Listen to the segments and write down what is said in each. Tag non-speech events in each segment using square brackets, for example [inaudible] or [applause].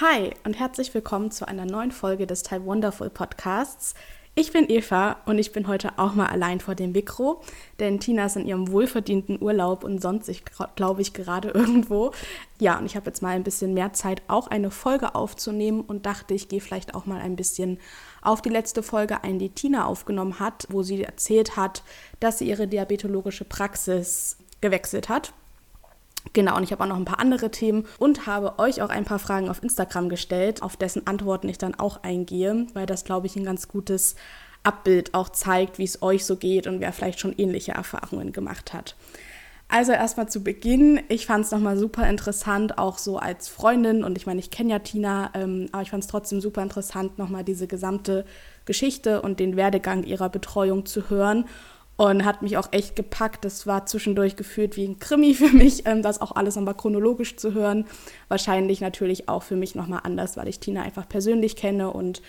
Hi und herzlich willkommen zu einer neuen Folge des Type Wonderful Podcasts. Ich bin Eva und ich bin heute auch mal allein vor dem Mikro, denn Tina ist in ihrem wohlverdienten Urlaub und sonst, glaube ich, gerade [laughs] irgendwo. Ja, und ich habe jetzt mal ein bisschen mehr Zeit, auch eine Folge aufzunehmen und dachte, ich gehe vielleicht auch mal ein bisschen auf die letzte Folge ein, die Tina aufgenommen hat, wo sie erzählt hat, dass sie ihre diabetologische Praxis gewechselt hat Genau, und ich habe auch noch ein paar andere Themen und habe euch auch ein paar Fragen auf Instagram gestellt, auf dessen Antworten ich dann auch eingehe, weil das, glaube ich, ein ganz gutes Abbild auch zeigt, wie es euch so geht und wer vielleicht schon ähnliche Erfahrungen gemacht hat. Also erstmal zu Beginn, ich fand es nochmal super interessant, auch so als Freundin. Und ich meine, ich kenne ja Tina, ähm, aber ich fand es trotzdem super interessant, nochmal diese gesamte Geschichte und den Werdegang ihrer Betreuung zu hören und hat mich auch echt gepackt. Das war zwischendurch gefühlt wie ein Krimi für mich, [laughs] ähm, das auch alles nochmal chronologisch zu hören. Wahrscheinlich natürlich auch für mich nochmal anders, weil ich Tina einfach persönlich kenne und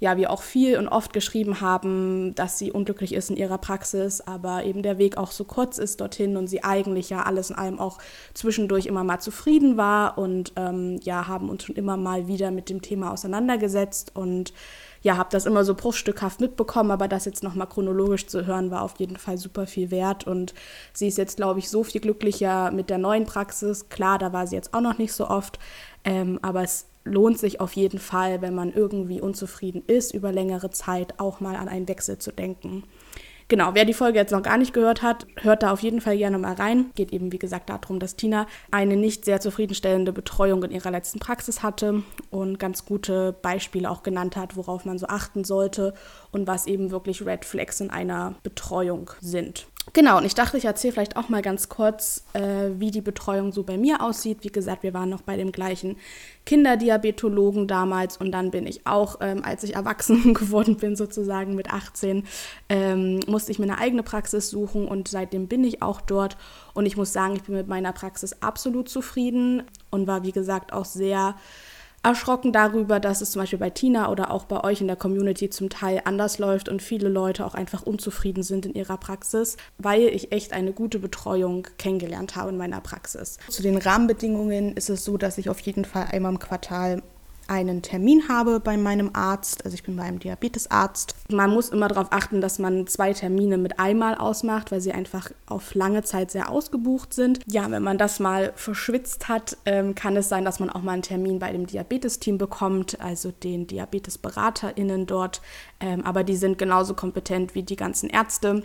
ja, wir auch viel und oft geschrieben haben, dass sie unglücklich ist in ihrer Praxis, aber eben der Weg auch so kurz ist dorthin und sie eigentlich ja alles in allem auch zwischendurch immer mal zufrieden war und ähm, ja, haben uns schon immer mal wieder mit dem Thema auseinandergesetzt und ja, habe das immer so bruchstückhaft mitbekommen, aber das jetzt nochmal chronologisch zu hören, war auf jeden Fall super viel wert. Und sie ist jetzt, glaube ich, so viel glücklicher mit der neuen Praxis. Klar, da war sie jetzt auch noch nicht so oft, ähm, aber es lohnt sich auf jeden Fall, wenn man irgendwie unzufrieden ist, über längere Zeit auch mal an einen Wechsel zu denken. Genau, wer die Folge jetzt noch gar nicht gehört hat, hört da auf jeden Fall gerne mal rein. Geht eben, wie gesagt, darum, dass Tina eine nicht sehr zufriedenstellende Betreuung in ihrer letzten Praxis hatte und ganz gute Beispiele auch genannt hat, worauf man so achten sollte und was eben wirklich Red Flags in einer Betreuung sind. Genau, und ich dachte, ich erzähle vielleicht auch mal ganz kurz, äh, wie die Betreuung so bei mir aussieht. Wie gesagt, wir waren noch bei dem gleichen Kinderdiabetologen damals und dann bin ich auch, ähm, als ich erwachsen [laughs] geworden bin, sozusagen mit 18, ähm, musste ich mir eine eigene Praxis suchen und seitdem bin ich auch dort. Und ich muss sagen, ich bin mit meiner Praxis absolut zufrieden und war, wie gesagt, auch sehr erschrocken darüber, dass es zum Beispiel bei Tina oder auch bei euch in der Community zum Teil anders läuft und viele Leute auch einfach unzufrieden sind in ihrer Praxis, weil ich echt eine gute Betreuung kennengelernt habe in meiner Praxis. Zu den Rahmenbedingungen ist es so, dass ich auf jeden Fall einmal im Quartal einen Termin habe bei meinem Arzt, also ich bin bei einem Diabetesarzt. Man muss immer darauf achten, dass man zwei Termine mit einmal ausmacht, weil sie einfach auf lange Zeit sehr ausgebucht sind. Ja, wenn man das mal verschwitzt hat, ähm, kann es sein, dass man auch mal einen Termin bei dem Diabetesteam bekommt, also den DiabetesberaterInnen dort. Ähm, aber die sind genauso kompetent wie die ganzen Ärzte.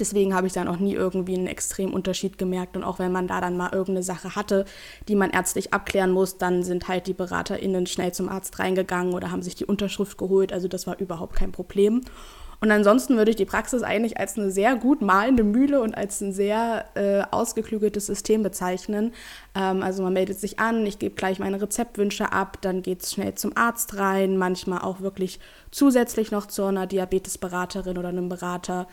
Deswegen habe ich dann auch nie irgendwie einen extremen Unterschied gemerkt. Und auch wenn man da dann mal irgendeine Sache hatte, die man ärztlich abklären muss, dann sind halt die BeraterInnen schnell zum Arzt reingegangen oder haben sich die Unterschrift geholt. Also das war überhaupt kein Problem. Und ansonsten würde ich die Praxis eigentlich als eine sehr gut malende Mühle und als ein sehr äh, ausgeklügeltes System bezeichnen. Ähm, also man meldet sich an, ich gebe gleich meine Rezeptwünsche ab, dann geht es schnell zum Arzt rein, manchmal auch wirklich zusätzlich noch zu einer Diabetesberaterin oder einem Berater.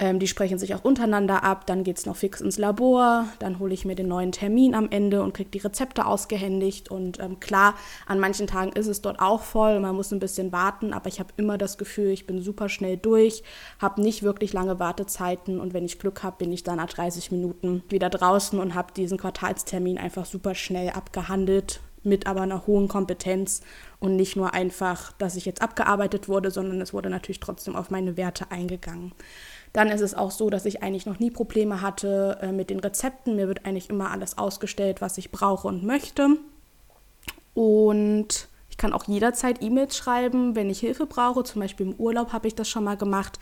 Ähm, die sprechen sich auch untereinander ab. Dann geht es noch fix ins Labor. Dann hole ich mir den neuen Termin am Ende und kriege die Rezepte ausgehändigt. Und ähm, klar, an manchen Tagen ist es dort auch voll. Man muss ein bisschen warten. Aber ich habe immer das Gefühl, ich bin super schnell durch, habe nicht wirklich lange Wartezeiten. Und wenn ich Glück habe, bin ich dann nach 30 Minuten wieder draußen und habe diesen Quartalstermin einfach super schnell abgehandelt mit aber einer hohen Kompetenz und nicht nur einfach, dass ich jetzt abgearbeitet wurde, sondern es wurde natürlich trotzdem auf meine Werte eingegangen. Dann ist es auch so, dass ich eigentlich noch nie Probleme hatte äh, mit den Rezepten. Mir wird eigentlich immer alles ausgestellt, was ich brauche und möchte. Und ich kann auch jederzeit E-Mails schreiben, wenn ich Hilfe brauche. Zum Beispiel im Urlaub habe ich das schon mal gemacht.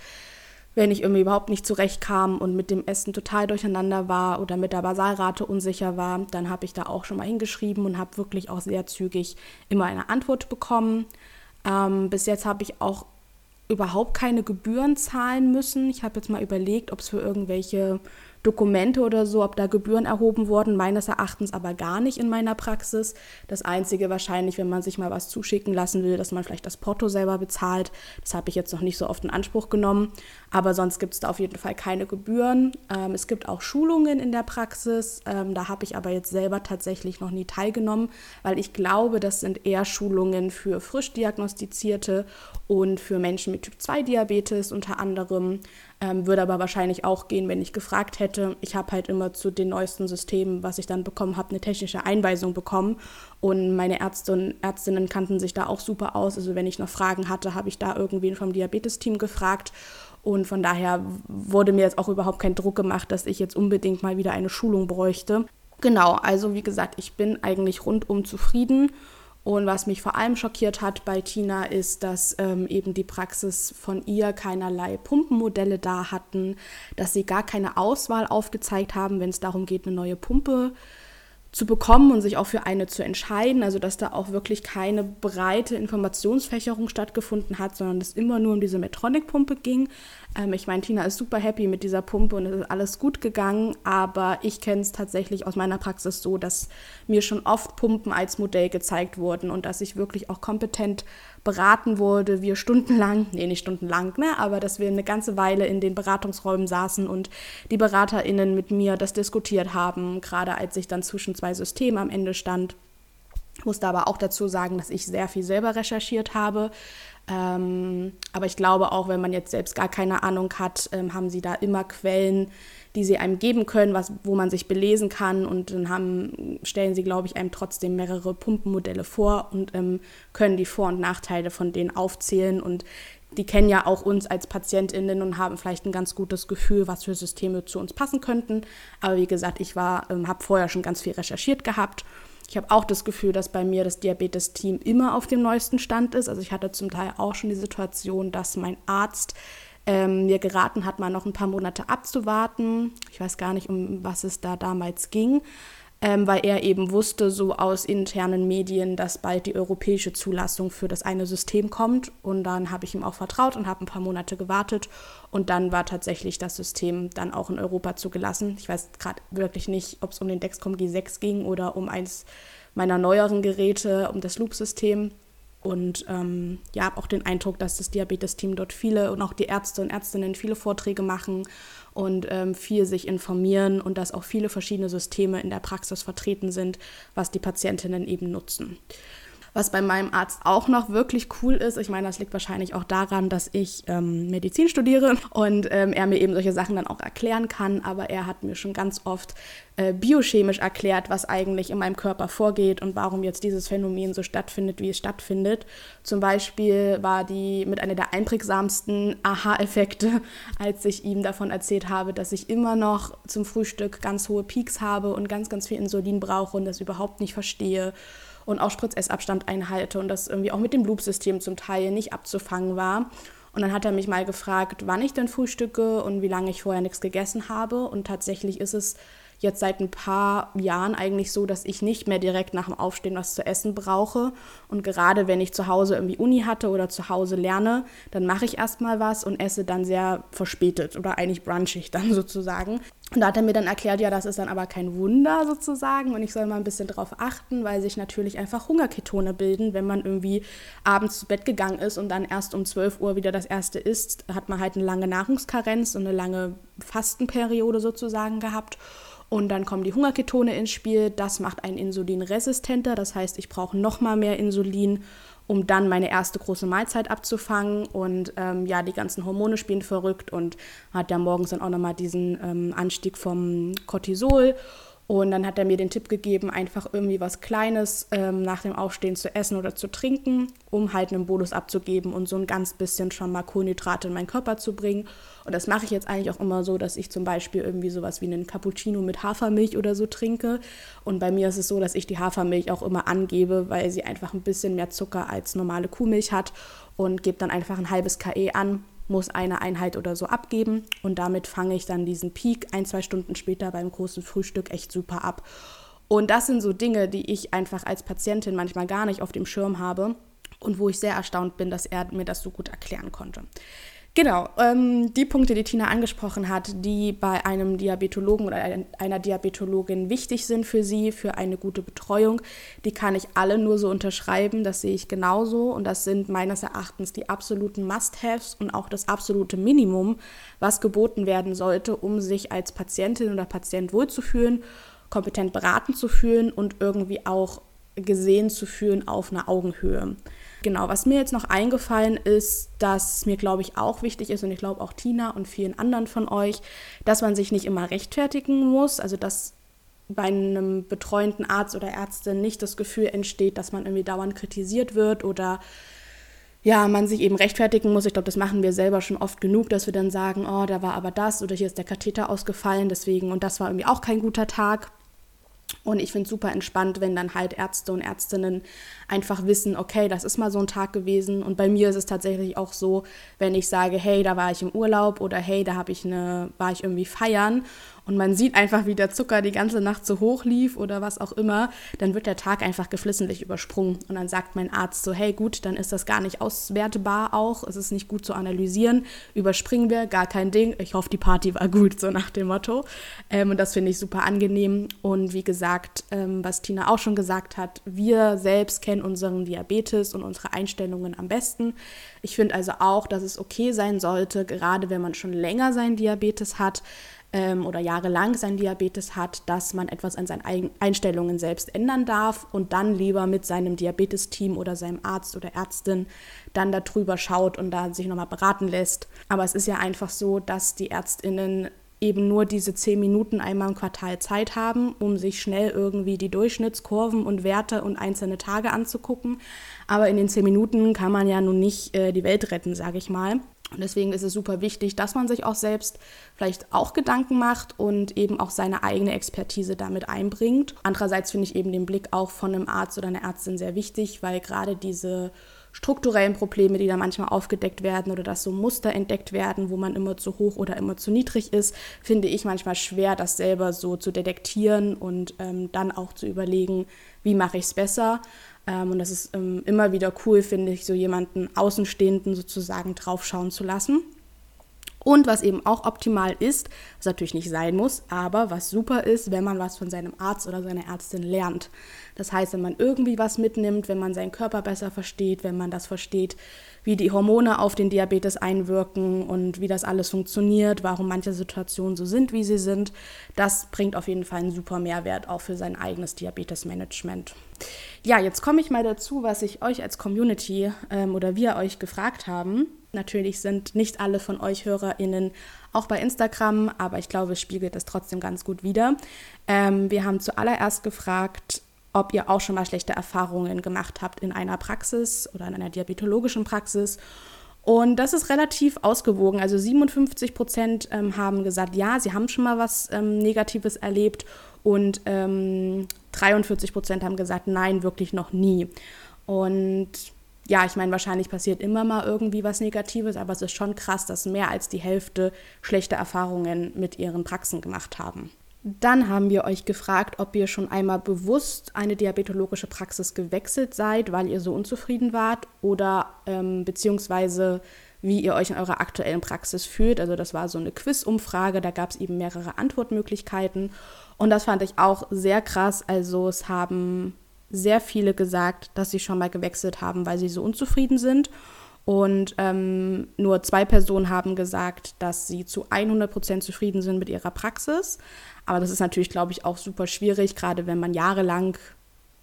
Wenn ich irgendwie überhaupt nicht zurechtkam und mit dem Essen total durcheinander war oder mit der Basalrate unsicher war, dann habe ich da auch schon mal hingeschrieben und habe wirklich auch sehr zügig immer eine Antwort bekommen. Ähm, bis jetzt habe ich auch überhaupt keine Gebühren zahlen müssen. Ich habe jetzt mal überlegt, ob es für irgendwelche Dokumente oder so, ob da Gebühren erhoben wurden, meines Erachtens aber gar nicht in meiner Praxis. Das Einzige wahrscheinlich, wenn man sich mal was zuschicken lassen will, dass man vielleicht das Porto selber bezahlt. Das habe ich jetzt noch nicht so oft in Anspruch genommen. Aber sonst gibt es da auf jeden Fall keine Gebühren. Ähm, es gibt auch Schulungen in der Praxis. Ähm, da habe ich aber jetzt selber tatsächlich noch nie teilgenommen, weil ich glaube, das sind eher Schulungen für frisch diagnostizierte und für Menschen mit Typ-2-Diabetes unter anderem. Ähm, würde aber wahrscheinlich auch gehen, wenn ich gefragt hätte. Ich habe halt immer zu den neuesten Systemen, was ich dann bekommen habe, eine technische Einweisung bekommen. Und meine Ärzte und Ärztinnen kannten sich da auch super aus. Also wenn ich noch Fragen hatte, habe ich da irgendwen vom Diabetesteam gefragt. Und von daher wurde mir jetzt auch überhaupt kein Druck gemacht, dass ich jetzt unbedingt mal wieder eine Schulung bräuchte. Genau, also wie gesagt, ich bin eigentlich rundum zufrieden und was mich vor allem schockiert hat bei Tina ist, dass ähm, eben die Praxis von ihr keinerlei Pumpenmodelle da hatten, dass sie gar keine Auswahl aufgezeigt haben, wenn es darum geht, eine neue Pumpe zu bekommen und sich auch für eine zu entscheiden. Also dass da auch wirklich keine breite Informationsfächerung stattgefunden hat, sondern es immer nur um diese Metronic-Pumpe ging. Ähm, ich meine, Tina ist super happy mit dieser Pumpe und es ist alles gut gegangen, aber ich kenne es tatsächlich aus meiner Praxis so, dass mir schon oft Pumpen als Modell gezeigt wurden und dass ich wirklich auch kompetent beraten wurde, wir stundenlang, nee, nicht stundenlang, ne, aber dass wir eine ganze Weile in den Beratungsräumen saßen und die BeraterInnen mit mir das diskutiert haben, gerade als ich dann zwischen zwei Systemen am Ende stand. Ich musste aber auch dazu sagen, dass ich sehr viel selber recherchiert habe, ähm, aber ich glaube auch, wenn man jetzt selbst gar keine Ahnung hat, ähm, haben sie da immer Quellen, die sie einem geben können, was, wo man sich belesen kann. Und dann haben, stellen sie, glaube ich, einem trotzdem mehrere Pumpenmodelle vor und ähm, können die Vor- und Nachteile von denen aufzählen. Und die kennen ja auch uns als PatientInnen und haben vielleicht ein ganz gutes Gefühl, was für Systeme zu uns passen könnten. Aber wie gesagt, ich ähm, habe vorher schon ganz viel recherchiert gehabt ich habe auch das Gefühl, dass bei mir das Diabetes-Team immer auf dem neuesten Stand ist. Also ich hatte zum Teil auch schon die Situation, dass mein Arzt ähm, mir geraten hat, mal noch ein paar Monate abzuwarten. Ich weiß gar nicht, um was es da damals ging ähm, weil er eben wusste, so aus internen Medien, dass bald die europäische Zulassung für das eine System kommt. Und dann habe ich ihm auch vertraut und habe ein paar Monate gewartet. Und dann war tatsächlich das System dann auch in Europa zugelassen. Ich weiß gerade wirklich nicht, ob es um den Dexcom G6 ging oder um eins meiner neueren Geräte, um das Loop-System. Und ähm, ja, habe auch den Eindruck, dass das Diabetes-Team dort viele und auch die Ärzte und Ärztinnen viele Vorträge machen und ähm, viel sich informieren und dass auch viele verschiedene Systeme in der Praxis vertreten sind, was die Patientinnen eben nutzen. Was bei meinem Arzt auch noch wirklich cool ist, ich meine, das liegt wahrscheinlich auch daran, dass ich ähm, Medizin studiere und ähm, er mir eben solche Sachen dann auch erklären kann, aber er hat mir schon ganz oft äh, biochemisch erklärt, was eigentlich in meinem Körper vorgeht und warum jetzt dieses Phänomen so stattfindet, wie es stattfindet. Zum Beispiel war die mit einer der einprägsamsten Aha-Effekte, [laughs] als ich ihm davon erzählt habe, dass ich immer noch zum Frühstück ganz hohe Peaks habe und ganz, ganz viel Insulin brauche und das überhaupt nicht verstehe und auch Spritzessabstand einhalte und das irgendwie auch mit dem Loop-System zum Teil nicht abzufangen war. Und dann hat er mich mal gefragt, wann ich denn frühstücke und wie lange ich vorher nichts gegessen habe. Und tatsächlich ist es jetzt seit ein paar Jahren eigentlich so, dass ich nicht mehr direkt nach dem Aufstehen was zu essen brauche. Und gerade wenn ich zu Hause irgendwie Uni hatte oder zu Hause lerne, dann mache ich erstmal was und esse dann sehr verspätet oder eigentlich brunchig dann [laughs] sozusagen. Und da hat er mir dann erklärt, ja, das ist dann aber kein Wunder sozusagen und ich soll mal ein bisschen drauf achten, weil sich natürlich einfach Hungerketone bilden, wenn man irgendwie abends zu Bett gegangen ist und dann erst um 12 Uhr wieder das erste isst, hat man halt eine lange Nahrungskarenz und eine lange Fastenperiode sozusagen gehabt. Und dann kommen die Hungerketone ins Spiel. Das macht einen Insulin resistenter. Das heißt, ich brauche noch mal mehr Insulin, um dann meine erste große Mahlzeit abzufangen. Und ähm, ja, die ganzen Hormone spielen verrückt und hat ja morgens dann auch noch mal diesen ähm, Anstieg vom Cortisol. Und dann hat er mir den Tipp gegeben, einfach irgendwie was Kleines ähm, nach dem Aufstehen zu essen oder zu trinken, um halt einen Bonus abzugeben und so ein ganz bisschen schon mal Kohlenhydrate in meinen Körper zu bringen. Und das mache ich jetzt eigentlich auch immer so, dass ich zum Beispiel irgendwie sowas wie einen Cappuccino mit Hafermilch oder so trinke. Und bei mir ist es so, dass ich die Hafermilch auch immer angebe, weil sie einfach ein bisschen mehr Zucker als normale Kuhmilch hat und gebe dann einfach ein halbes KE an muss eine Einheit oder so abgeben und damit fange ich dann diesen Peak ein, zwei Stunden später beim großen Frühstück echt super ab. Und das sind so Dinge, die ich einfach als Patientin manchmal gar nicht auf dem Schirm habe und wo ich sehr erstaunt bin, dass er mir das so gut erklären konnte. Genau, ähm, die Punkte, die Tina angesprochen hat, die bei einem Diabetologen oder einer Diabetologin wichtig sind für sie, für eine gute Betreuung, die kann ich alle nur so unterschreiben. Das sehe ich genauso und das sind meines Erachtens die absoluten Must-Haves und auch das absolute Minimum, was geboten werden sollte, um sich als Patientin oder Patient wohlzufühlen, kompetent beraten zu fühlen und irgendwie auch gesehen zu fühlen auf einer Augenhöhe. Genau, was mir jetzt noch eingefallen ist, dass mir, glaube ich, auch wichtig ist und ich glaube auch Tina und vielen anderen von euch, dass man sich nicht immer rechtfertigen muss, also dass bei einem betreuenden Arzt oder Ärztin nicht das Gefühl entsteht, dass man irgendwie dauernd kritisiert wird oder ja, man sich eben rechtfertigen muss. Ich glaube, das machen wir selber schon oft genug, dass wir dann sagen, oh, da war aber das oder hier ist der Katheter ausgefallen, deswegen und das war irgendwie auch kein guter Tag. Und ich finde es super entspannt, wenn dann halt Ärzte und Ärztinnen einfach wissen, okay, das ist mal so ein Tag gewesen. Und bei mir ist es tatsächlich auch so, wenn ich sage, hey, da war ich im Urlaub oder hey, da habe ich eine, war ich irgendwie feiern und man sieht einfach, wie der Zucker die ganze Nacht so hoch lief oder was auch immer, dann wird der Tag einfach geflissentlich übersprungen. Und dann sagt mein Arzt so, hey gut, dann ist das gar nicht auswertbar auch, es ist nicht gut zu analysieren, überspringen wir, gar kein Ding, ich hoffe, die Party war gut, so nach dem Motto. Ähm, und das finde ich super angenehm. Und wie gesagt, ähm, was Tina auch schon gesagt hat, wir selbst kennen unseren Diabetes und unsere Einstellungen am besten. Ich finde also auch, dass es okay sein sollte, gerade wenn man schon länger seinen Diabetes hat, ähm, oder jahrelang sein Diabetes hat, dass man etwas an seinen Einstellungen selbst ändern darf und dann lieber mit seinem Diabetesteam oder seinem Arzt oder Ärztin dann darüber schaut und da sich nochmal beraten lässt. Aber es ist ja einfach so, dass die Ärztinnen eben nur diese zehn Minuten einmal im Quartal Zeit haben, um sich schnell irgendwie die Durchschnittskurven und Werte und einzelne Tage anzugucken. Aber in den zehn Minuten kann man ja nun nicht äh, die Welt retten, sage ich mal. Und deswegen ist es super wichtig, dass man sich auch selbst vielleicht auch Gedanken macht und eben auch seine eigene Expertise damit einbringt. Andererseits finde ich eben den Blick auch von einem Arzt oder einer Ärztin sehr wichtig, weil gerade diese strukturellen Probleme, die da manchmal aufgedeckt werden oder dass so Muster entdeckt werden, wo man immer zu hoch oder immer zu niedrig ist, finde ich manchmal schwer, das selber so zu detektieren und ähm, dann auch zu überlegen, wie mache ich es besser. Ähm, und das ist ähm, immer wieder cool, finde ich, so jemanden Außenstehenden sozusagen draufschauen zu lassen. Und was eben auch optimal ist, was natürlich nicht sein muss, aber was super ist, wenn man was von seinem Arzt oder seiner Ärztin lernt. Das heißt, wenn man irgendwie was mitnimmt, wenn man seinen Körper besser versteht, wenn man das versteht, wie die Hormone auf den Diabetes einwirken und wie das alles funktioniert, warum manche Situationen so sind, wie sie sind, das bringt auf jeden Fall einen super Mehrwert auch für sein eigenes Diabetesmanagement. Ja, jetzt komme ich mal dazu, was ich euch als Community ähm, oder wir euch gefragt haben. Natürlich sind nicht alle von euch HörerInnen auch bei Instagram, aber ich glaube, es spiegelt das trotzdem ganz gut wider. Ähm, wir haben zuallererst gefragt, ob ihr auch schon mal schlechte Erfahrungen gemacht habt in einer Praxis oder in einer diabetologischen Praxis. Und das ist relativ ausgewogen. Also 57 Prozent ähm, haben gesagt, ja, sie haben schon mal was ähm, Negatives erlebt und ähm, 43 Prozent haben gesagt, nein, wirklich noch nie. Und ja, ich meine, wahrscheinlich passiert immer mal irgendwie was Negatives, aber es ist schon krass, dass mehr als die Hälfte schlechte Erfahrungen mit ihren Praxen gemacht haben. Dann haben wir euch gefragt, ob ihr schon einmal bewusst eine diabetologische Praxis gewechselt seid, weil ihr so unzufrieden wart oder ähm, beziehungsweise wie ihr euch in eurer aktuellen Praxis fühlt. Also das war so eine Quiz-Umfrage, da gab es eben mehrere Antwortmöglichkeiten und das fand ich auch sehr krass. Also es haben sehr viele gesagt, dass sie schon mal gewechselt haben, weil sie so unzufrieden sind. Und ähm, nur zwei Personen haben gesagt, dass sie zu 100 Prozent zufrieden sind mit ihrer Praxis. Aber das ist natürlich, glaube ich, auch super schwierig, gerade wenn man jahrelang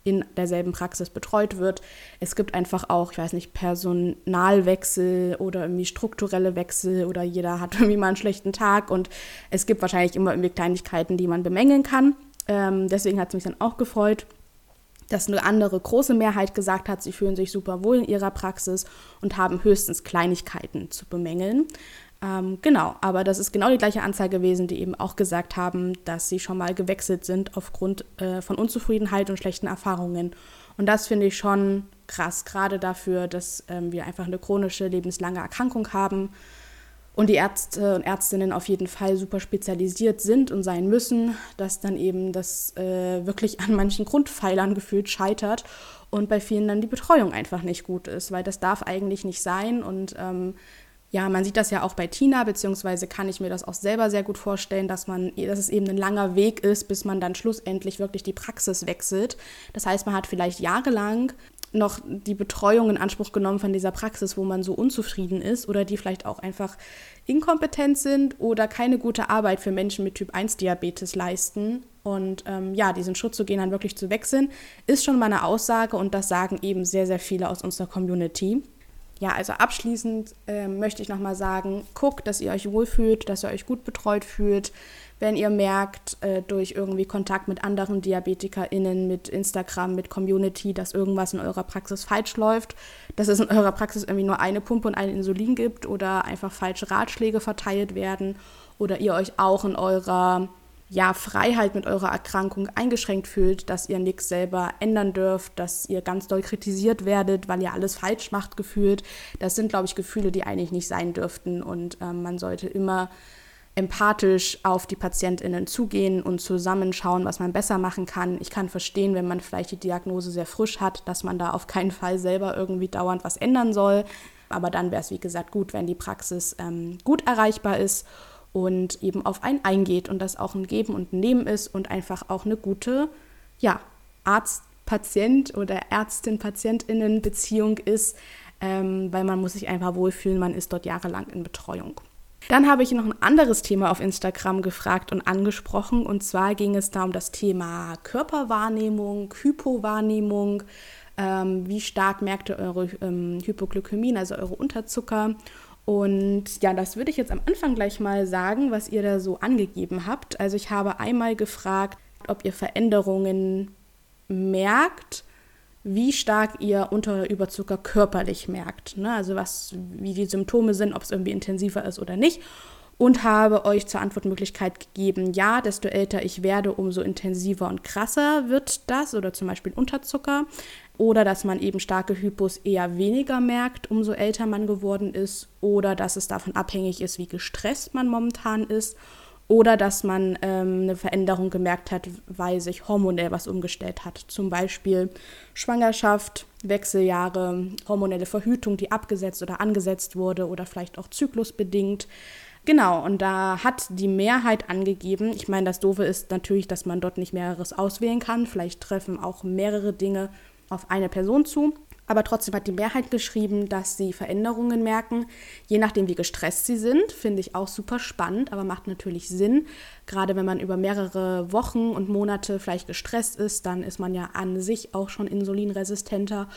in derselben Praxis betreut wird. Es gibt einfach auch, ich weiß nicht, Personalwechsel oder irgendwie strukturelle Wechsel oder jeder hat [laughs] irgendwie mal einen schlechten Tag und es gibt wahrscheinlich immer irgendwie Kleinigkeiten, die man bemängeln kann. Ähm, deswegen hat es mich dann auch gefreut, dass eine andere große Mehrheit gesagt hat, sie fühlen sich super wohl in ihrer Praxis und haben höchstens Kleinigkeiten zu bemängeln. Ähm, genau, aber das ist genau die gleiche Anzahl gewesen, die eben auch gesagt haben, dass sie schon mal gewechselt sind aufgrund äh, von Unzufriedenheit und schlechten Erfahrungen. Und das finde ich schon krass, gerade dafür, dass ähm, wir einfach eine chronische, lebenslange Erkrankung haben und die Ärzte und Ärztinnen auf jeden Fall super spezialisiert sind und sein müssen, dass dann eben das äh, wirklich an manchen Grundpfeilern gefühlt scheitert und bei vielen dann die Betreuung einfach nicht gut ist, weil das darf eigentlich nicht sein und ähm, ja, man sieht das ja auch bei Tina, beziehungsweise kann ich mir das auch selber sehr gut vorstellen, dass man, dass es eben ein langer Weg ist, bis man dann schlussendlich wirklich die Praxis wechselt. Das heißt, man hat vielleicht jahrelang noch die Betreuung in Anspruch genommen von dieser Praxis, wo man so unzufrieden ist oder die vielleicht auch einfach inkompetent sind oder keine gute Arbeit für Menschen mit Typ 1 Diabetes leisten. Und ähm, ja, diesen Schritt zu gehen, dann wirklich zu wechseln, ist schon mal eine Aussage und das sagen eben sehr, sehr viele aus unserer Community. Ja, also abschließend äh, möchte ich nochmal sagen, guckt, dass ihr euch wohlfühlt, dass ihr euch gut betreut fühlt. Wenn ihr merkt, äh, durch irgendwie Kontakt mit anderen DiabetikerInnen, mit Instagram, mit Community, dass irgendwas in eurer Praxis falsch läuft, dass es in eurer Praxis irgendwie nur eine Pumpe und ein Insulin gibt oder einfach falsche Ratschläge verteilt werden oder ihr euch auch in eurer ja, Freiheit mit eurer Erkrankung eingeschränkt fühlt, dass ihr nichts selber ändern dürft, dass ihr ganz doll kritisiert werdet, weil ihr alles falsch macht gefühlt. Das sind, glaube ich, Gefühle, die eigentlich nicht sein dürften. Und ähm, man sollte immer empathisch auf die PatientInnen zugehen und zusammen schauen, was man besser machen kann. Ich kann verstehen, wenn man vielleicht die Diagnose sehr frisch hat, dass man da auf keinen Fall selber irgendwie dauernd was ändern soll. Aber dann wäre es, wie gesagt, gut, wenn die Praxis ähm, gut erreichbar ist und eben auf einen eingeht und das auch ein Geben und ein Nehmen ist und einfach auch eine gute, ja, Arzt-Patient oder Ärztin-PatientInnen-Beziehung ist, ähm, weil man muss sich einfach wohlfühlen, man ist dort jahrelang in Betreuung. Dann habe ich noch ein anderes Thema auf Instagram gefragt und angesprochen und zwar ging es da um das Thema Körperwahrnehmung, Hypowahrnehmung, ähm, wie stark merkt ihr eure ähm, Hypoglykämien, also eure Unterzucker und ja, das würde ich jetzt am Anfang gleich mal sagen, was ihr da so angegeben habt. Also ich habe einmal gefragt, ob ihr Veränderungen merkt, wie stark ihr Unter- oder Überzucker körperlich merkt. Ne? Also was, wie die Symptome sind, ob es irgendwie intensiver ist oder nicht. Und habe euch zur Antwortmöglichkeit gegeben, ja, desto älter ich werde, umso intensiver und krasser wird das oder zum Beispiel Unterzucker oder dass man eben starke Hypos eher weniger merkt, umso älter man geworden ist, oder dass es davon abhängig ist, wie gestresst man momentan ist, oder dass man ähm, eine Veränderung gemerkt hat, weil sich hormonell was umgestellt hat. Zum Beispiel Schwangerschaft, Wechseljahre, hormonelle Verhütung, die abgesetzt oder angesetzt wurde, oder vielleicht auch zyklusbedingt. Genau, und da hat die Mehrheit angegeben, ich meine, das Doofe ist natürlich, dass man dort nicht mehreres auswählen kann. Vielleicht treffen auch mehrere Dinge auf eine Person zu. Aber trotzdem hat die Mehrheit geschrieben, dass sie Veränderungen merken, je nachdem, wie gestresst sie sind. Finde ich auch super spannend, aber macht natürlich Sinn. Gerade wenn man über mehrere Wochen und Monate vielleicht gestresst ist, dann ist man ja an sich auch schon insulinresistenter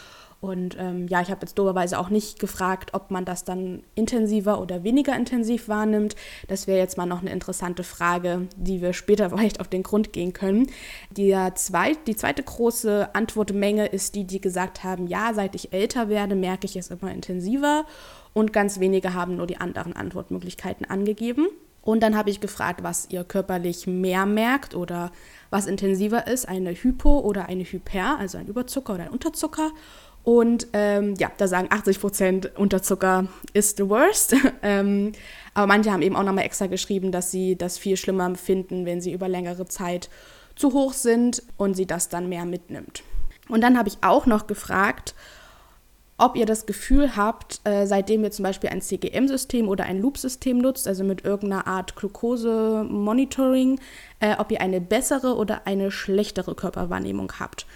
und ähm, ja, ich habe jetzt doberweise auch nicht gefragt, ob man das dann intensiver oder weniger intensiv wahrnimmt. Das wäre jetzt mal noch eine interessante Frage, die wir später [laughs] vielleicht auf den Grund gehen können. Die, zweit, die zweite große Antwortmenge ist die, die gesagt haben, ja, seit ich älter werde, merke ich es immer intensiver. Und ganz wenige haben nur die anderen Antwortmöglichkeiten angegeben. Und dann habe ich gefragt, was ihr körperlich mehr merkt oder was intensiver ist, eine Hypo oder eine Hyper, also ein Überzucker oder ein Unterzucker. Und ähm, ja, da sagen 80 Prozent Unterzucker ist the worst. [laughs] ähm, aber manche haben eben auch nochmal extra geschrieben, dass sie das viel schlimmer finden, wenn sie über längere Zeit zu hoch sind und sie das dann mehr mitnimmt. Und dann habe ich auch noch gefragt, ob ihr das Gefühl habt, äh, seitdem ihr zum Beispiel ein CGM-System oder ein Loop-System nutzt, also mit irgendeiner Art Glucose-Monitoring, äh, ob ihr eine bessere oder eine schlechtere Körperwahrnehmung habt.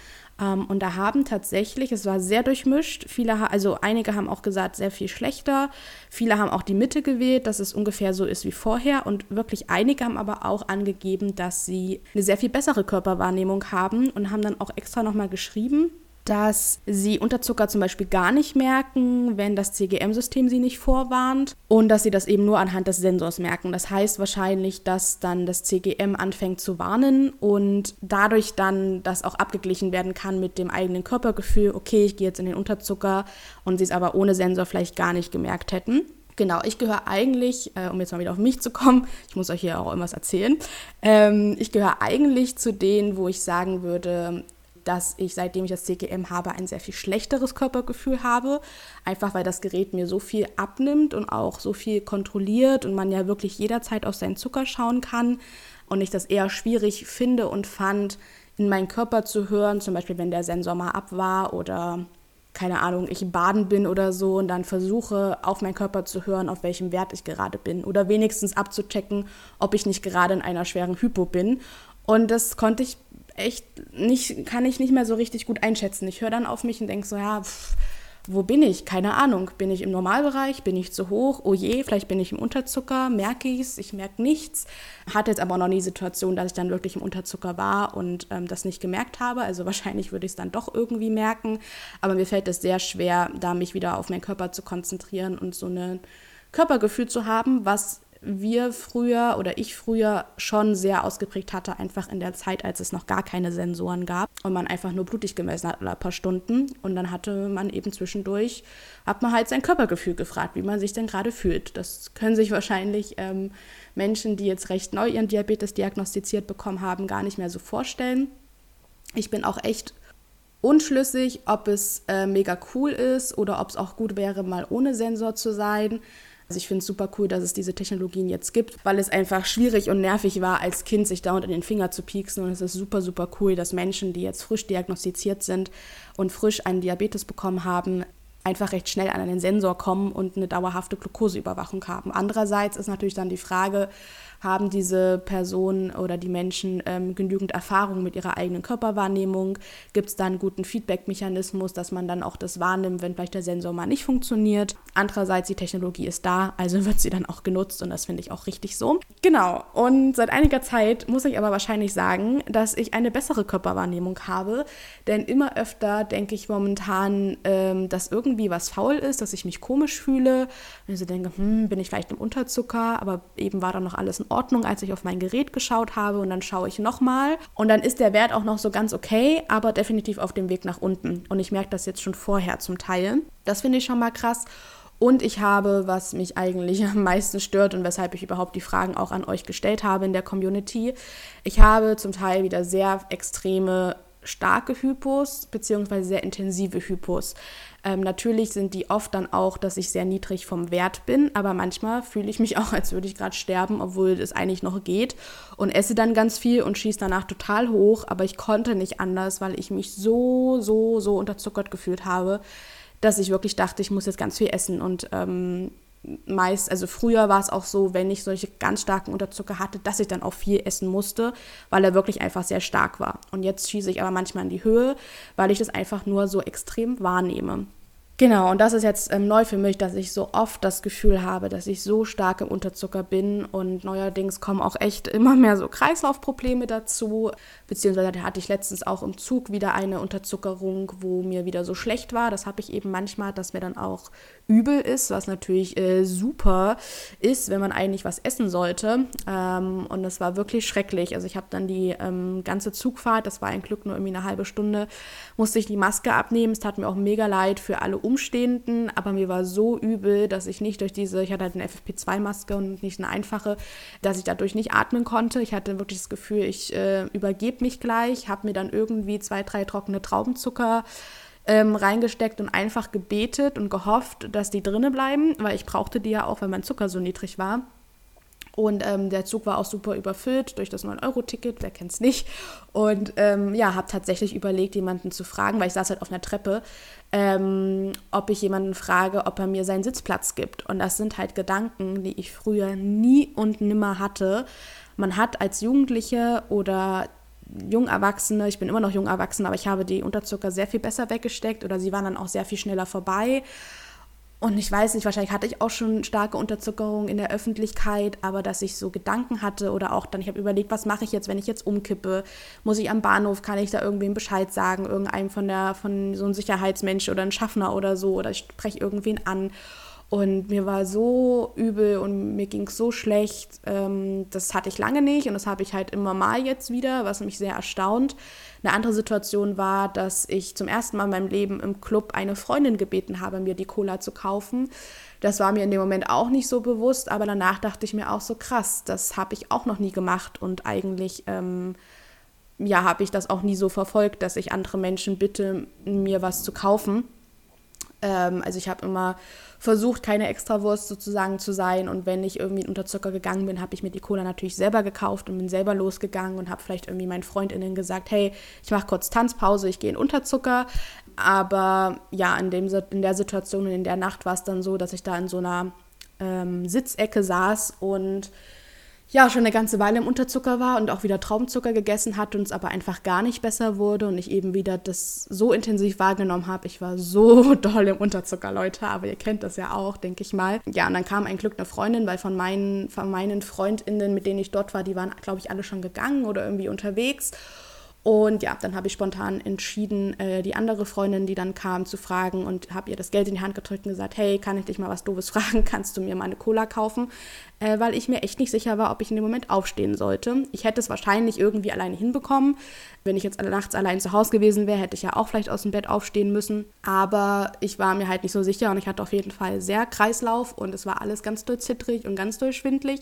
Ähm, und da haben tatsächlich, es war sehr durchmischt, viele, also einige haben auch gesagt, sehr viel schlechter. Viele haben auch die Mitte gewählt, dass es ungefähr so ist wie vorher. Und wirklich einige haben aber auch angegeben, dass sie eine sehr viel bessere Körperwahrnehmung haben und haben dann auch extra nochmal geschrieben, dass sie Unterzucker zum Beispiel gar nicht merken, wenn das CGM-System sie nicht vorwarnt und dass sie das eben nur anhand des Sensors merken. Das heißt wahrscheinlich, dass dann das CGM anfängt zu warnen und dadurch dann das auch abgeglichen werden kann mit dem eigenen Körpergefühl, okay, ich gehe jetzt in den Unterzucker und sie es aber ohne Sensor vielleicht gar nicht gemerkt hätten. Genau, ich gehöre eigentlich, äh, um jetzt mal wieder auf mich zu kommen, [laughs] ich muss euch hier auch irgendwas erzählen, ähm, ich gehöre eigentlich zu denen, wo ich sagen würde, dass ich, seitdem ich das CGM habe, ein sehr viel schlechteres Körpergefühl habe. Einfach weil das Gerät mir so viel abnimmt und auch so viel kontrolliert und man ja wirklich jederzeit auf seinen Zucker schauen kann. Und ich das eher schwierig finde und fand, in meinen Körper zu hören, zum Beispiel wenn der Sensor mal ab war oder keine Ahnung, ich baden bin oder so und dann versuche, auf meinen Körper zu hören, auf welchem Wert ich gerade bin oder wenigstens abzuchecken, ob ich nicht gerade in einer schweren Hypo bin. Und das konnte ich echt nicht, kann ich nicht mehr so richtig gut einschätzen. Ich höre dann auf mich und denke so, ja, pff, wo bin ich? Keine Ahnung. Bin ich im Normalbereich? Bin ich zu hoch? Oh je, vielleicht bin ich im Unterzucker. Merke ich es? Ich merke nichts. Hatte jetzt aber auch noch nie die Situation, dass ich dann wirklich im Unterzucker war und ähm, das nicht gemerkt habe. Also [laughs] wahrscheinlich würde ich es dann doch irgendwie merken. Aber mir fällt es sehr schwer, da mich wieder auf meinen Körper zu konzentrieren und so ein Körpergefühl zu haben, was wir früher oder ich früher schon sehr ausgeprägt hatte, einfach in der Zeit, als es noch gar keine Sensoren gab und man einfach nur blutig gemessen hat alle paar Stunden. Und dann hatte man eben zwischendurch, hat man halt sein Körpergefühl gefragt, wie man sich denn gerade fühlt. Das können sich wahrscheinlich ähm, Menschen, die jetzt recht neu ihren Diabetes diagnostiziert bekommen haben, gar nicht mehr so vorstellen. Ich bin auch echt unschlüssig, ob es äh, mega cool ist oder ob es auch gut wäre, mal ohne Sensor zu sein. Also ich finde es super cool, dass es diese Technologien jetzt gibt, weil es einfach schwierig und nervig war, als Kind sich dauernd in den Finger zu pieksen. Und es ist super, super cool, dass Menschen, die jetzt frisch diagnostiziert sind und frisch einen Diabetes bekommen haben, einfach recht schnell an einen Sensor kommen und eine dauerhafte Glukoseüberwachung haben. Andererseits ist natürlich dann die Frage, haben diese Personen oder die Menschen ähm, genügend Erfahrung mit ihrer eigenen Körperwahrnehmung? Gibt es da einen guten Feedback-Mechanismus, dass man dann auch das wahrnimmt, wenn vielleicht der Sensor mal nicht funktioniert? Andererseits, die Technologie ist da, also [laughs] wird sie dann auch genutzt und das finde ich auch richtig so. Genau, und seit einiger Zeit muss ich aber wahrscheinlich sagen, dass ich eine bessere Körperwahrnehmung habe, denn immer öfter denke ich momentan, ähm, dass irgendwie was faul ist, dass ich mich komisch fühle. Wenn ich so denke, hm, bin ich vielleicht im Unterzucker, aber eben war da noch alles in Ordnung, als ich auf mein Gerät geschaut habe und dann schaue ich nochmal und dann ist der Wert auch noch so ganz okay, aber definitiv auf dem Weg nach unten. Und ich merke das jetzt schon vorher zum Teil. Das finde ich schon mal krass. Und ich habe, was mich eigentlich am meisten stört und weshalb ich überhaupt die Fragen auch an euch gestellt habe in der Community, ich habe zum Teil wieder sehr extreme starke Hypos beziehungsweise sehr intensive Hypos. Ähm, natürlich sind die oft dann auch, dass ich sehr niedrig vom Wert bin, aber manchmal fühle ich mich [laughs] auch, als würde ich gerade sterben, obwohl es eigentlich noch geht und esse dann ganz viel und schieße danach total hoch, aber ich konnte nicht anders, weil ich mich so, so, so unterzuckert gefühlt habe, dass ich wirklich dachte, ich muss jetzt ganz viel essen und ähm, meist, also früher war es auch so, wenn ich solche ganz starken Unterzucker hatte, dass ich dann auch viel essen musste, weil er wirklich einfach sehr stark war. Und jetzt schieße ich aber manchmal in die Höhe, weil ich das einfach nur so extrem wahrnehme. Genau, und das ist jetzt ähm, neu für mich, dass ich so oft das Gefühl habe, dass ich so stark im Unterzucker bin und neuerdings kommen auch echt immer mehr so Kreislaufprobleme dazu, beziehungsweise da hatte ich letztens auch im Zug wieder eine Unterzuckerung, wo mir wieder so schlecht war. Das habe ich eben manchmal, dass mir dann auch übel ist, was natürlich äh, super ist, wenn man eigentlich was essen sollte. Ähm, und das war wirklich schrecklich. Also ich habe dann die ähm, ganze Zugfahrt, das war ein Glück nur irgendwie eine halbe Stunde, musste ich die Maske abnehmen. Es tat mir auch mega leid für alle Umstehenden, aber mir war so übel, dass ich nicht durch diese, ich hatte halt eine FFP2-Maske und nicht eine einfache, dass ich dadurch nicht atmen konnte. Ich hatte wirklich das Gefühl, ich äh, übergebe mich gleich, habe mir dann irgendwie zwei, drei trockene Traubenzucker ähm, reingesteckt und einfach gebetet und gehofft, dass die drinnen bleiben, weil ich brauchte die ja auch, weil mein Zucker so niedrig war. Und ähm, der Zug war auch super überfüllt durch das 9-Euro-Ticket, wer kennt es nicht. Und ähm, ja, habe tatsächlich überlegt, jemanden zu fragen, weil ich saß halt auf einer Treppe, ähm, ob ich jemanden frage, ob er mir seinen Sitzplatz gibt. Und das sind halt Gedanken, die ich früher nie und nimmer hatte. Man hat als Jugendliche oder Jungerwachsene, ich bin immer noch Jungerwachsene, aber ich habe die Unterzucker sehr viel besser weggesteckt oder sie waren dann auch sehr viel schneller vorbei. Und ich weiß nicht, wahrscheinlich hatte ich auch schon starke Unterzuckerung in der Öffentlichkeit, aber dass ich so Gedanken hatte oder auch dann, ich habe überlegt, was mache ich jetzt, wenn ich jetzt umkippe? Muss ich am Bahnhof, kann ich da irgendwem Bescheid sagen, irgendeinem von der, von so einem Sicherheitsmensch oder einem Schaffner oder so, oder ich spreche irgendwen an. Und mir war so übel und mir ging es so schlecht. Ähm, das hatte ich lange nicht und das habe ich halt immer mal jetzt wieder, was mich sehr erstaunt. Eine andere Situation war, dass ich zum ersten Mal in meinem Leben im Club eine Freundin gebeten habe, mir die Cola zu kaufen. Das war mir in dem Moment auch nicht so bewusst, aber danach dachte ich mir auch so krass, das habe ich auch noch nie gemacht und eigentlich ähm, ja, habe ich das auch nie so verfolgt, dass ich andere Menschen bitte, mir was zu kaufen. Ähm, also ich habe immer versucht, keine Extrawurst sozusagen zu sein. Und wenn ich irgendwie in Unterzucker gegangen bin, habe ich mir die Cola natürlich selber gekauft und bin selber losgegangen und habe vielleicht irgendwie meinen FreundInnen gesagt, hey, ich mache kurz Tanzpause, ich gehe in Unterzucker. aber ja, in, dem, in der Situation und in der Nacht war es dann so, dass ich da in so einer ähm, Sitzecke saß und ja, schon eine ganze Weile im Unterzucker war und auch wieder Traubenzucker gegessen hat und es aber einfach gar nicht besser wurde und ich eben wieder das so intensiv wahrgenommen habe. Ich war so [laughs] doll im Unterzucker, Leute, aber ihr kennt das ja auch, denke ich mal. Ja, und dann kam ein Glück eine Freundin, weil von meinen, von meinen FreundInnen, mit denen ich dort war, die waren, glaube ich, alle schon gegangen oder irgendwie unterwegs. Und ja, dann habe ich spontan entschieden, äh, die andere Freundin, die dann kam, zu fragen und habe ihr das Geld in die Hand gedrückt und gesagt, hey, kann ich dich mal was Doofes [laughs] fragen? Kannst du mir mal eine Cola kaufen? Äh, weil ich mir echt nicht sicher war, ob ich in dem Moment aufstehen sollte. Ich hätte es wahrscheinlich irgendwie alleine hinbekommen. Wenn ich jetzt nachts allein zu Hause gewesen wäre, hätte ich ja auch vielleicht aus dem Bett aufstehen müssen. Aber ich war mir halt nicht so sicher und ich hatte auf jeden Fall sehr Kreislauf und es war alles ganz doll zittrig und ganz doll schwindlig.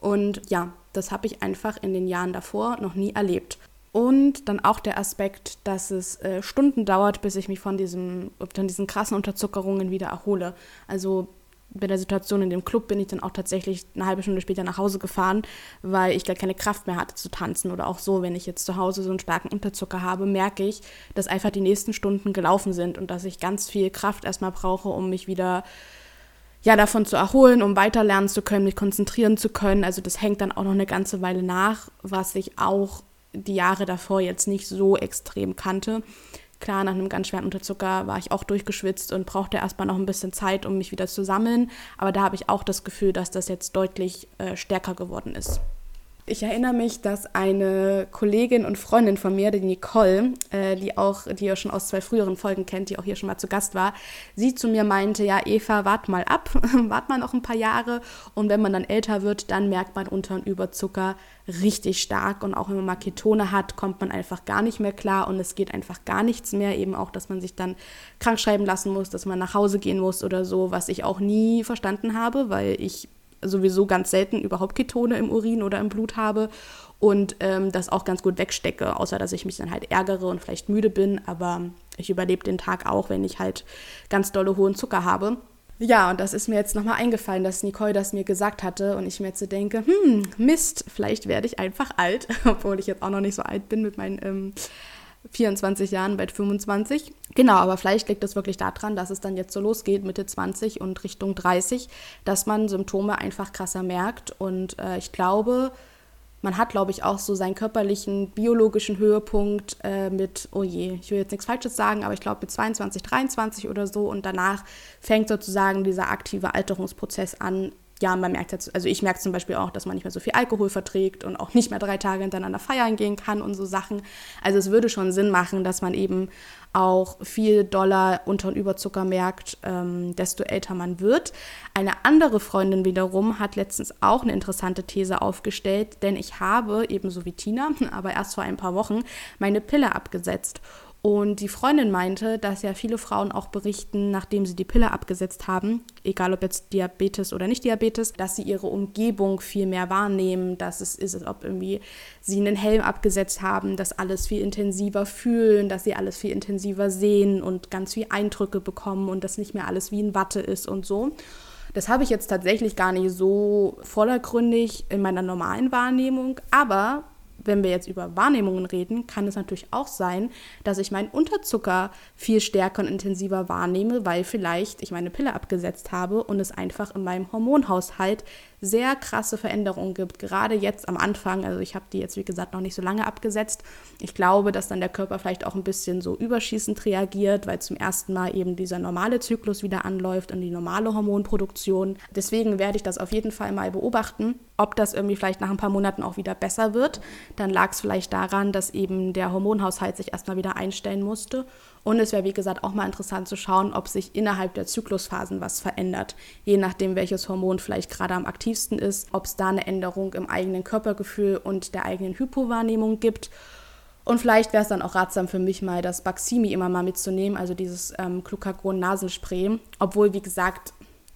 Und ja, das habe ich einfach in den Jahren davor noch nie erlebt. Und dann auch der Aspekt, dass es äh, Stunden dauert, bis ich mich von, diesem, von diesen krassen Unterzuckerungen wieder erhole. Also bei der Situation in dem Club bin ich dann auch tatsächlich eine halbe Stunde später nach Hause gefahren, weil ich gar keine Kraft mehr hatte zu tanzen. Oder auch so, wenn ich jetzt zu Hause so einen starken Unterzucker habe, merke ich, dass einfach die nächsten Stunden gelaufen sind und dass ich ganz viel Kraft erstmal brauche, um mich wieder ja, davon zu erholen, um weiter lernen zu können, mich konzentrieren zu können. Also das hängt dann auch noch eine ganze Weile nach, was ich auch die Jahre davor jetzt nicht so extrem kannte. Klar, nach einem ganz schweren Unterzucker war ich auch durchgeschwitzt und brauchte erstmal noch ein bisschen Zeit, um mich wieder zu sammeln. Aber da habe ich auch das Gefühl, dass das jetzt deutlich äh, stärker geworden ist. Ich erinnere mich, dass eine Kollegin und Freundin von mir, die Nicole, äh, die auch, die ihr schon aus zwei früheren Folgen kennt, die auch hier schon mal zu Gast war, sie zu mir meinte, ja, Eva, wart mal ab, [laughs] wart mal noch ein paar Jahre. Und wenn man dann älter wird, dann merkt man Unter- und Überzucker richtig stark. Und auch wenn man mal Ketone hat, kommt man einfach gar nicht mehr klar. Und es geht einfach gar nichts mehr, eben auch, dass man sich dann krank schreiben lassen muss, dass man nach Hause gehen muss oder so, was ich auch nie verstanden habe, weil ich sowieso ganz selten überhaupt Ketone im Urin oder im Blut habe und ähm, das auch ganz gut wegstecke, außer dass ich mich dann halt ärgere und vielleicht müde bin, aber ich überlebe den Tag auch, wenn ich halt ganz dolle hohen Zucker habe. Ja, und das ist mir jetzt nochmal eingefallen, dass Nicole das mir gesagt hatte und ich mir jetzt so denke, hm, Mist, vielleicht werde ich einfach alt, [laughs] obwohl ich jetzt auch noch nicht so alt bin mit meinen ähm, 24 Jahren, bald 25. Genau, aber vielleicht liegt es wirklich daran, dass es dann jetzt so losgeht, Mitte 20 und Richtung 30, dass man Symptome einfach krasser merkt. Und äh, ich glaube, man hat, glaube ich, auch so seinen körperlichen, biologischen Höhepunkt äh, mit, oh je, ich will jetzt nichts Falsches sagen, aber ich glaube mit 22, 23 oder so. Und danach fängt sozusagen dieser aktive Alterungsprozess an, ja, man merkt jetzt, also ich merke zum Beispiel auch, dass man nicht mehr so viel Alkohol verträgt und auch nicht mehr drei Tage hintereinander feiern gehen kann und so Sachen. Also es würde schon Sinn machen, dass man eben auch viel Dollar Unter- und Überzucker merkt, ähm, desto älter man wird. Eine andere Freundin wiederum hat letztens auch eine interessante These aufgestellt, denn ich habe, ebenso wie Tina, [laughs] aber erst vor ein paar Wochen, meine Pille abgesetzt. Und die Freundin meinte, dass ja viele Frauen auch berichten, nachdem sie die Pille abgesetzt haben, egal ob jetzt Diabetes oder nicht Diabetes, dass sie ihre Umgebung viel mehr wahrnehmen, dass es ist, ob irgendwie sie einen Helm abgesetzt haben, dass alles viel intensiver fühlen, dass sie alles viel intensiver sehen und ganz viel Eindrücke bekommen und dass nicht mehr alles wie in Watte ist und so. Das habe ich jetzt tatsächlich gar nicht so vordergründig in meiner normalen Wahrnehmung, aber wenn wir jetzt über Wahrnehmungen reden, kann es natürlich auch sein, dass ich meinen Unterzucker viel stärker und intensiver wahrnehme, weil vielleicht ich meine Pille abgesetzt habe und es einfach in meinem Hormonhaushalt sehr krasse Veränderungen gibt, gerade jetzt am Anfang. Also ich habe die jetzt, wie gesagt, noch nicht so lange abgesetzt. Ich glaube, dass dann der Körper vielleicht auch ein bisschen so überschießend reagiert, weil zum ersten Mal eben dieser normale Zyklus wieder anläuft und die normale Hormonproduktion. Deswegen werde ich das auf jeden Fall mal beobachten, ob das irgendwie vielleicht nach ein paar Monaten auch wieder besser wird. Dann lag es vielleicht daran, dass eben der Hormonhaushalt sich erstmal wieder einstellen musste und es wäre, wie gesagt, auch mal interessant zu schauen, ob sich innerhalb der Zyklusphasen was verändert. Je nachdem, welches Hormon vielleicht gerade am aktivsten ist, ob es da eine Änderung im eigenen Körpergefühl und der eigenen Hypowahrnehmung gibt. Und vielleicht wäre es dann auch ratsam für mich mal, das Baximi immer mal mitzunehmen, also dieses ähm, Glucagon-Nasenspray. Obwohl, wie gesagt,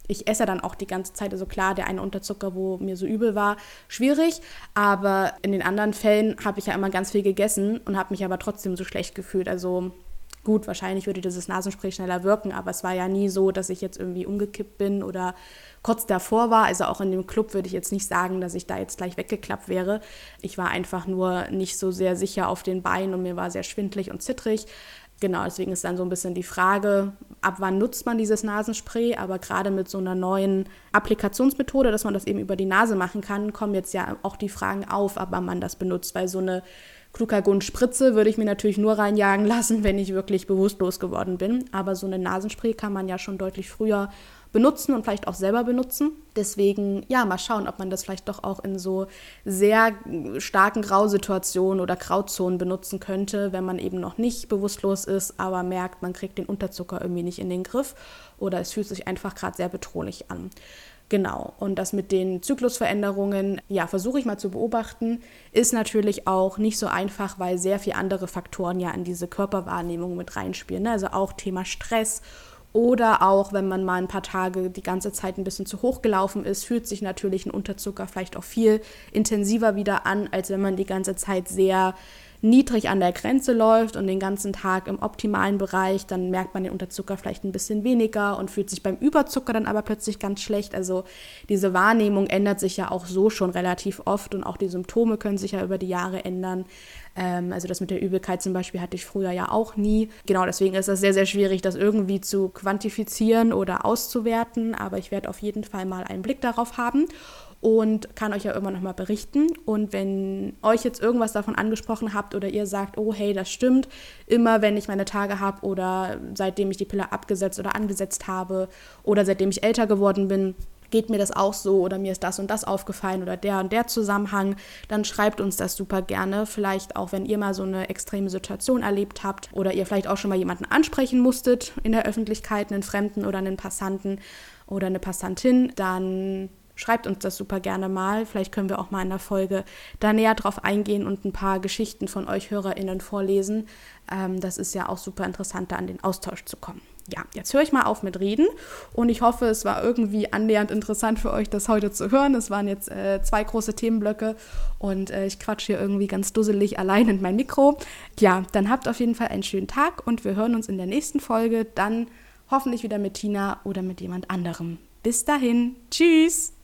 ich esse dann auch die ganze Zeit, also klar, der eine Unterzucker, wo mir so übel war, schwierig. Aber in den anderen Fällen habe ich ja immer ganz viel gegessen und habe mich aber trotzdem so schlecht gefühlt. Also Gut, wahrscheinlich würde dieses Nasenspray schneller wirken, aber es war ja nie so, dass ich jetzt irgendwie umgekippt bin oder kurz davor war. Also auch in dem Club würde ich jetzt nicht sagen, dass ich da jetzt gleich weggeklappt wäre. Ich war einfach nur nicht so sehr sicher auf den Beinen und mir war sehr schwindlig und zittrig. genau, deswegen ist dann so ein bisschen die Frage, ab wann nutzt man dieses Nasenspray, aber gerade mit so einer neuen Applikationsmethode, dass man das eben über die Nase machen kann, kommen jetzt ja auch die Fragen auf, ab wann man das benutzt, weil so eine Glucagon-Spritze würde ich mir natürlich nur reinjagen lassen, wenn ich wirklich bewusstlos geworden bin. Aber so eine Nasenspray kann man ja schon deutlich früher benutzen und vielleicht auch selber benutzen. Deswegen, ja, mal schauen, ob man das vielleicht doch auch in so sehr starken Grausituationen oder Grauzonen benutzen könnte, wenn man eben noch nicht bewusstlos ist, aber merkt, man kriegt den Unterzucker irgendwie nicht in den Griff oder es fühlt sich einfach gerade sehr bedrohlich an. Genau. Und das mit den Zyklusveränderungen, ja, versuche ich mal zu beobachten, ist natürlich auch nicht so einfach, weil sehr viele andere Faktoren ja in diese Körperwahrnehmung mit reinspielen. Ne? Also auch Thema Stress oder auch, wenn man mal ein paar Tage die ganze Zeit ein bisschen zu hoch gelaufen ist, fühlt sich natürlich ein Unterzucker vielleicht auch viel intensiver wieder an, als wenn man die ganze Zeit sehr niedrig an der Grenze läuft und den ganzen Tag im optimalen Bereich, dann merkt man den Unterzucker vielleicht ein bisschen weniger und fühlt sich beim Überzucker dann aber plötzlich ganz schlecht. Also diese Wahrnehmung ändert sich ja auch so schon relativ oft und auch die Symptome können sich ja über die Jahre ändern. Ähm, also das mit der Übelkeit zum Beispiel hatte ich früher ja auch nie. Genau deswegen ist es sehr, sehr schwierig, das irgendwie zu quantifizieren oder auszuwerten. Aber ich werde auf jeden Fall mal einen Blick darauf haben und kann euch ja irgendwann nochmal berichten. Und wenn euch jetzt irgendwas davon angesprochen habt oder ihr sagt, oh hey, das stimmt, immer wenn ich meine Tage habe oder seitdem ich die Pille abgesetzt oder angesetzt habe oder seitdem ich älter geworden bin, geht mir das auch so oder mir ist das und das aufgefallen oder der und der Zusammenhang, dann schreibt uns das super gerne. Vielleicht auch, wenn ihr mal so eine extreme Situation erlebt habt oder ihr vielleicht auch schon mal jemanden ansprechen musstet in der Öffentlichkeit, einen Fremden oder einen Passanten oder eine Passantin, dann schreibt uns das super gerne mal. Vielleicht können wir auch mal in der Folge da näher drauf eingehen und ein paar Geschichten von euch HörerInnen vorlesen. Ähm, das ist ja auch super interessant, da an den Austausch zu kommen. Ja, jetzt höre ich mal auf mit Reden und ich hoffe, es war irgendwie annähernd interessant für euch, das heute zu hören. Es waren jetzt äh, zwei große Themenblöcke und äh, ich quatsche hier irgendwie ganz dusselig allein in mein Mikro. Ja, dann habt auf jeden Fall einen schönen Tag und wir hören uns in der nächsten Folge dann hoffentlich wieder mit Tina oder mit jemand anderem. Bis dahin, tschüss!